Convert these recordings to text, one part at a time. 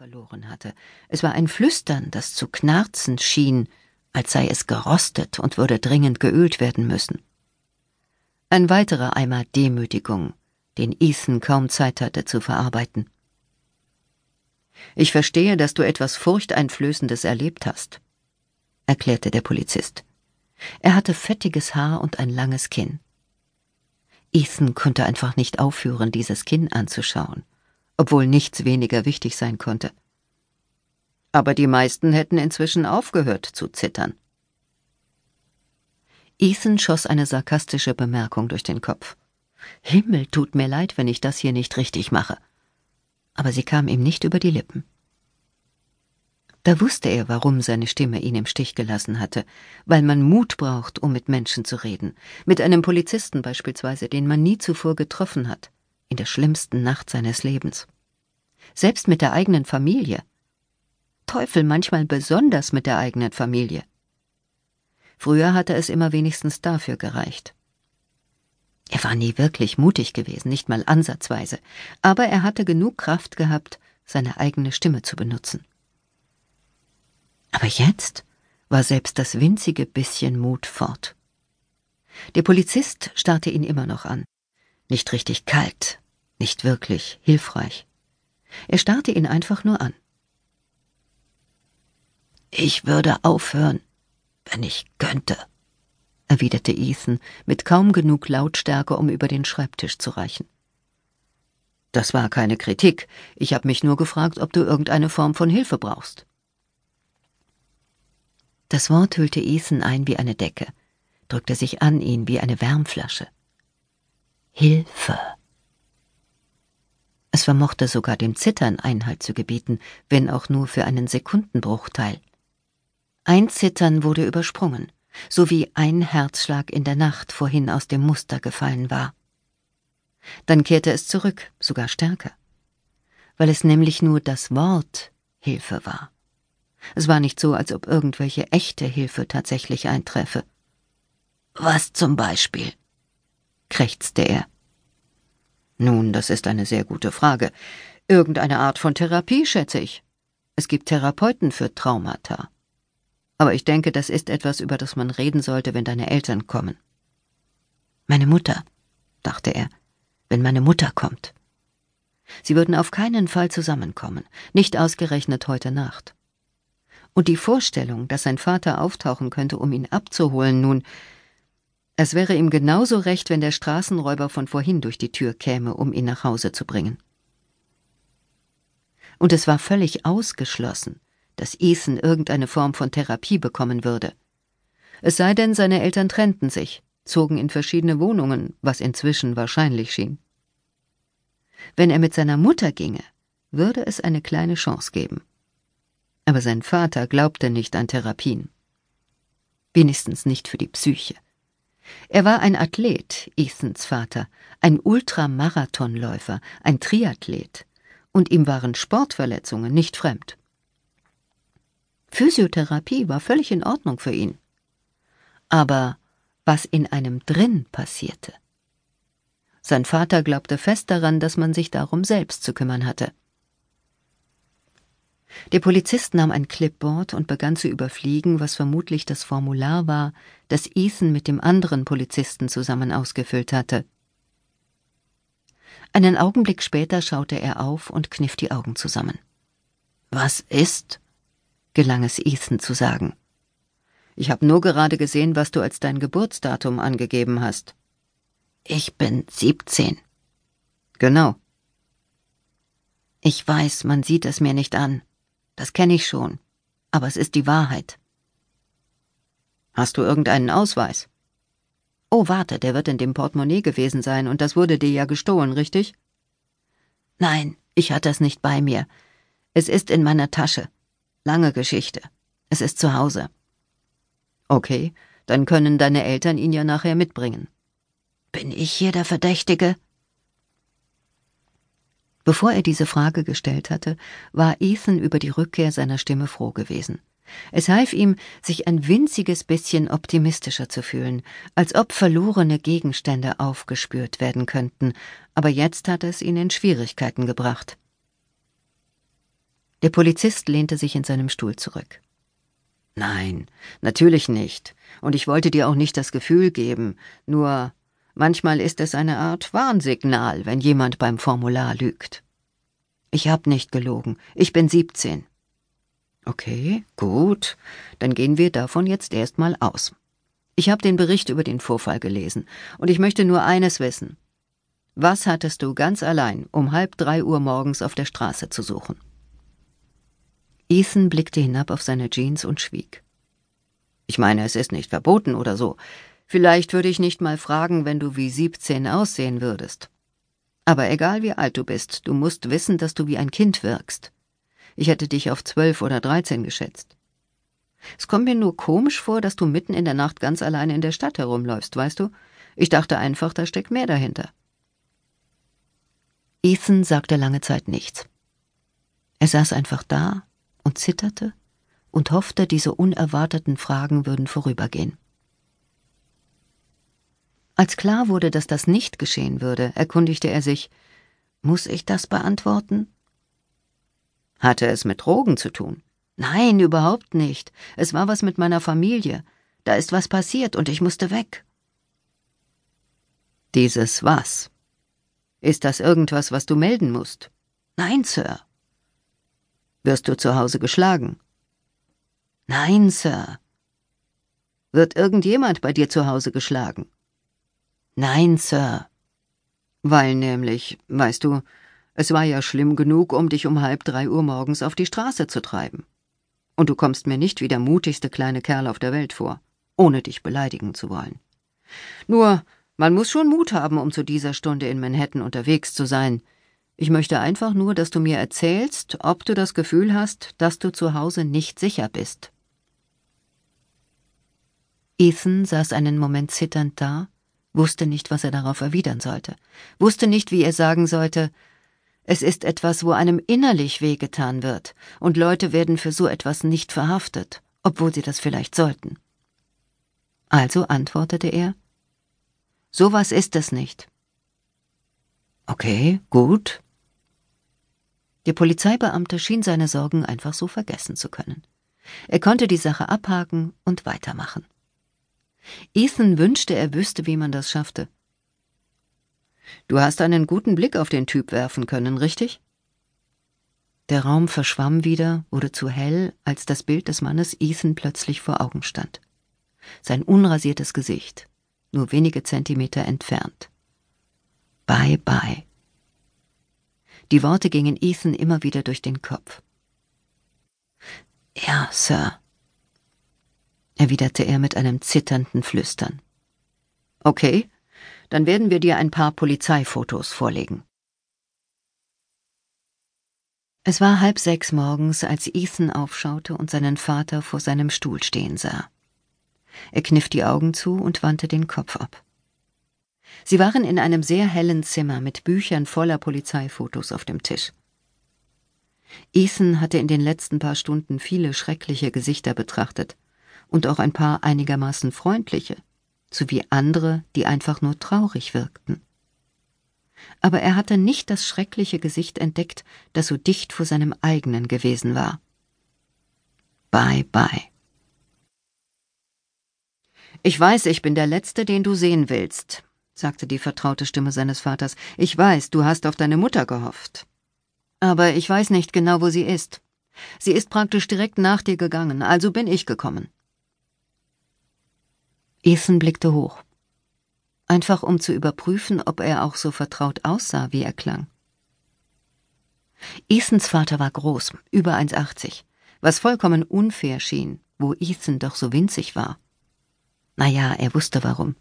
verloren hatte. Es war ein Flüstern, das zu knarzen schien, als sei es gerostet und würde dringend geölt werden müssen. Ein weiterer Eimer Demütigung, den Ethan kaum Zeit hatte zu verarbeiten. Ich verstehe, dass du etwas Furchteinflößendes erlebt hast, erklärte der Polizist. Er hatte fettiges Haar und ein langes Kinn. Ethan konnte einfach nicht aufhören, dieses Kinn anzuschauen obwohl nichts weniger wichtig sein konnte. Aber die meisten hätten inzwischen aufgehört zu zittern. Ethan schoss eine sarkastische Bemerkung durch den Kopf. Himmel, tut mir leid, wenn ich das hier nicht richtig mache. Aber sie kam ihm nicht über die Lippen. Da wusste er, warum seine Stimme ihn im Stich gelassen hatte, weil man Mut braucht, um mit Menschen zu reden, mit einem Polizisten beispielsweise, den man nie zuvor getroffen hat in der schlimmsten Nacht seines Lebens. Selbst mit der eigenen Familie. Teufel manchmal besonders mit der eigenen Familie. Früher hatte es immer wenigstens dafür gereicht. Er war nie wirklich mutig gewesen, nicht mal ansatzweise, aber er hatte genug Kraft gehabt, seine eigene Stimme zu benutzen. Aber jetzt war selbst das winzige bisschen Mut fort. Der Polizist starrte ihn immer noch an. Nicht richtig kalt, nicht wirklich hilfreich. Er starrte ihn einfach nur an. Ich würde aufhören, wenn ich könnte, erwiderte Ethan mit kaum genug Lautstärke, um über den Schreibtisch zu reichen. Das war keine Kritik. Ich habe mich nur gefragt, ob du irgendeine Form von Hilfe brauchst. Das Wort hüllte Ethan ein wie eine Decke, drückte sich an ihn wie eine Wärmflasche. Hilfe. Es vermochte sogar dem Zittern Einhalt zu gebieten, wenn auch nur für einen Sekundenbruchteil. Ein Zittern wurde übersprungen, so wie ein Herzschlag in der Nacht vorhin aus dem Muster gefallen war. Dann kehrte es zurück, sogar stärker, weil es nämlich nur das Wort Hilfe war. Es war nicht so, als ob irgendwelche echte Hilfe tatsächlich einträfe. Was zum Beispiel? krächzte er. Nun, das ist eine sehr gute Frage. Irgendeine Art von Therapie, schätze ich. Es gibt Therapeuten für Traumata. Aber ich denke, das ist etwas, über das man reden sollte, wenn deine Eltern kommen. Meine Mutter, dachte er, wenn meine Mutter kommt. Sie würden auf keinen Fall zusammenkommen, nicht ausgerechnet heute Nacht. Und die Vorstellung, dass sein Vater auftauchen könnte, um ihn abzuholen, nun, es wäre ihm genauso recht, wenn der Straßenräuber von vorhin durch die Tür käme, um ihn nach Hause zu bringen. Und es war völlig ausgeschlossen, dass Ethan irgendeine Form von Therapie bekommen würde. Es sei denn, seine Eltern trennten sich, zogen in verschiedene Wohnungen, was inzwischen wahrscheinlich schien. Wenn er mit seiner Mutter ginge, würde es eine kleine Chance geben. Aber sein Vater glaubte nicht an Therapien. Wenigstens nicht für die Psyche. Er war ein Athlet, Ethans Vater, ein Ultramarathonläufer, ein Triathlet, und ihm waren Sportverletzungen nicht fremd. Physiotherapie war völlig in Ordnung für ihn. Aber was in einem drin passierte? Sein Vater glaubte fest daran, dass man sich darum selbst zu kümmern hatte. Der Polizist nahm ein Clipboard und begann zu überfliegen, was vermutlich das Formular war, das Ethan mit dem anderen Polizisten zusammen ausgefüllt hatte. Einen Augenblick später schaute er auf und kniff die Augen zusammen. Was ist? gelang es Ethan zu sagen. Ich habe nur gerade gesehen, was du als dein Geburtsdatum angegeben hast. Ich bin siebzehn. Genau. Ich weiß, man sieht es mir nicht an. Das kenne ich schon. Aber es ist die Wahrheit. Hast du irgendeinen Ausweis? Oh, warte, der wird in dem Portemonnaie gewesen sein, und das wurde dir ja gestohlen, richtig? Nein, ich hatte es nicht bei mir. Es ist in meiner Tasche. Lange Geschichte. Es ist zu Hause. Okay, dann können deine Eltern ihn ja nachher mitbringen. Bin ich hier der Verdächtige? Bevor er diese Frage gestellt hatte, war Ethan über die Rückkehr seiner Stimme froh gewesen. Es half ihm, sich ein winziges bisschen optimistischer zu fühlen, als ob verlorene Gegenstände aufgespürt werden könnten, aber jetzt hatte es ihn in Schwierigkeiten gebracht. Der Polizist lehnte sich in seinem Stuhl zurück. Nein, natürlich nicht. Und ich wollte dir auch nicht das Gefühl geben, nur manchmal ist es eine Art Warnsignal, wenn jemand beim Formular lügt. Ich hab nicht gelogen. Ich bin siebzehn. Okay, gut. Dann gehen wir davon jetzt erstmal aus. Ich habe den Bericht über den Vorfall gelesen, und ich möchte nur eines wissen. Was hattest du ganz allein um halb drei Uhr morgens auf der Straße zu suchen? Ethan blickte hinab auf seine Jeans und schwieg. Ich meine, es ist nicht verboten oder so. Vielleicht würde ich nicht mal fragen, wenn du wie siebzehn aussehen würdest. Aber egal wie alt du bist, du musst wissen, dass du wie ein Kind wirkst. Ich hätte dich auf zwölf oder dreizehn geschätzt. Es kommt mir nur komisch vor, dass du mitten in der Nacht ganz alleine in der Stadt herumläufst, weißt du? Ich dachte einfach, da steckt mehr dahinter. Ethan sagte lange Zeit nichts. Er saß einfach da und zitterte und hoffte, diese unerwarteten Fragen würden vorübergehen. Als klar wurde, dass das nicht geschehen würde, erkundigte er sich Muss ich das beantworten? Hatte es mit Drogen zu tun? Nein, überhaupt nicht. Es war was mit meiner Familie. Da ist was passiert und ich musste weg. Dieses was? Ist das irgendwas, was du melden musst? Nein, Sir. Wirst du zu Hause geschlagen? Nein, Sir. Wird irgendjemand bei dir zu Hause geschlagen? Nein, Sir. Weil nämlich, weißt du, es war ja schlimm genug, um dich um halb drei Uhr morgens auf die Straße zu treiben. Und du kommst mir nicht wie der mutigste kleine Kerl auf der Welt vor, ohne dich beleidigen zu wollen. Nur, man muss schon Mut haben, um zu dieser Stunde in Manhattan unterwegs zu sein. Ich möchte einfach nur, dass du mir erzählst, ob du das Gefühl hast, dass du zu Hause nicht sicher bist. Ethan saß einen Moment zitternd da, wusste nicht, was er darauf erwidern sollte, wusste nicht, wie er sagen sollte, es ist etwas, wo einem innerlich wehgetan wird, und Leute werden für so etwas nicht verhaftet, obwohl sie das vielleicht sollten. Also antwortete er So was ist es nicht. Okay, gut. Der Polizeibeamte schien seine Sorgen einfach so vergessen zu können. Er konnte die Sache abhaken und weitermachen. Ethan wünschte, er wüsste, wie man das schaffte. Du hast einen guten Blick auf den Typ werfen können, richtig? Der Raum verschwamm wieder, wurde zu hell, als das Bild des Mannes Ethan plötzlich vor Augen stand. Sein unrasiertes Gesicht, nur wenige Zentimeter entfernt. Bye bye. Die Worte gingen Ethan immer wieder durch den Kopf. Ja, Sir, erwiderte er mit einem zitternden Flüstern. Okay, dann werden wir dir ein paar Polizeifotos vorlegen. Es war halb sechs morgens, als Ethan aufschaute und seinen Vater vor seinem Stuhl stehen sah. Er kniff die Augen zu und wandte den Kopf ab. Sie waren in einem sehr hellen Zimmer mit Büchern voller Polizeifotos auf dem Tisch. Ethan hatte in den letzten paar Stunden viele schreckliche Gesichter betrachtet und auch ein paar einigermaßen freundliche sowie andere, die einfach nur traurig wirkten. Aber er hatte nicht das schreckliche Gesicht entdeckt, das so dicht vor seinem eigenen gewesen war. Bye bye. Ich weiß, ich bin der Letzte, den du sehen willst, sagte die vertraute Stimme seines Vaters. Ich weiß, du hast auf deine Mutter gehofft. Aber ich weiß nicht genau, wo sie ist. Sie ist praktisch direkt nach dir gegangen, also bin ich gekommen. Ethan blickte hoch. Einfach um zu überprüfen, ob er auch so vertraut aussah, wie er klang. Ethans Vater war groß, über 1,80, was vollkommen unfair schien, wo Ethan doch so winzig war. Naja, er wusste warum.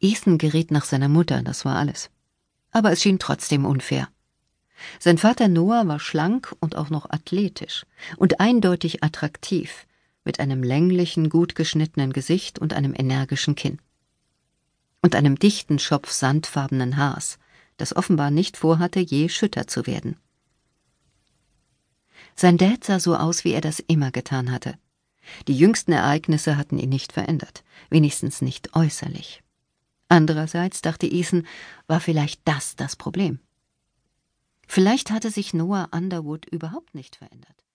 Ethan geriet nach seiner Mutter, das war alles. Aber es schien trotzdem unfair. Sein Vater Noah war schlank und auch noch athletisch und eindeutig attraktiv, mit einem länglichen, gut geschnittenen Gesicht und einem energischen Kinn. Und einem dichten Schopf sandfarbenen Haars, das offenbar nicht vorhatte, je schütter zu werden. Sein Dad sah so aus, wie er das immer getan hatte. Die jüngsten Ereignisse hatten ihn nicht verändert, wenigstens nicht äußerlich. Andererseits, dachte Ethan, war vielleicht das das Problem. Vielleicht hatte sich Noah Underwood überhaupt nicht verändert.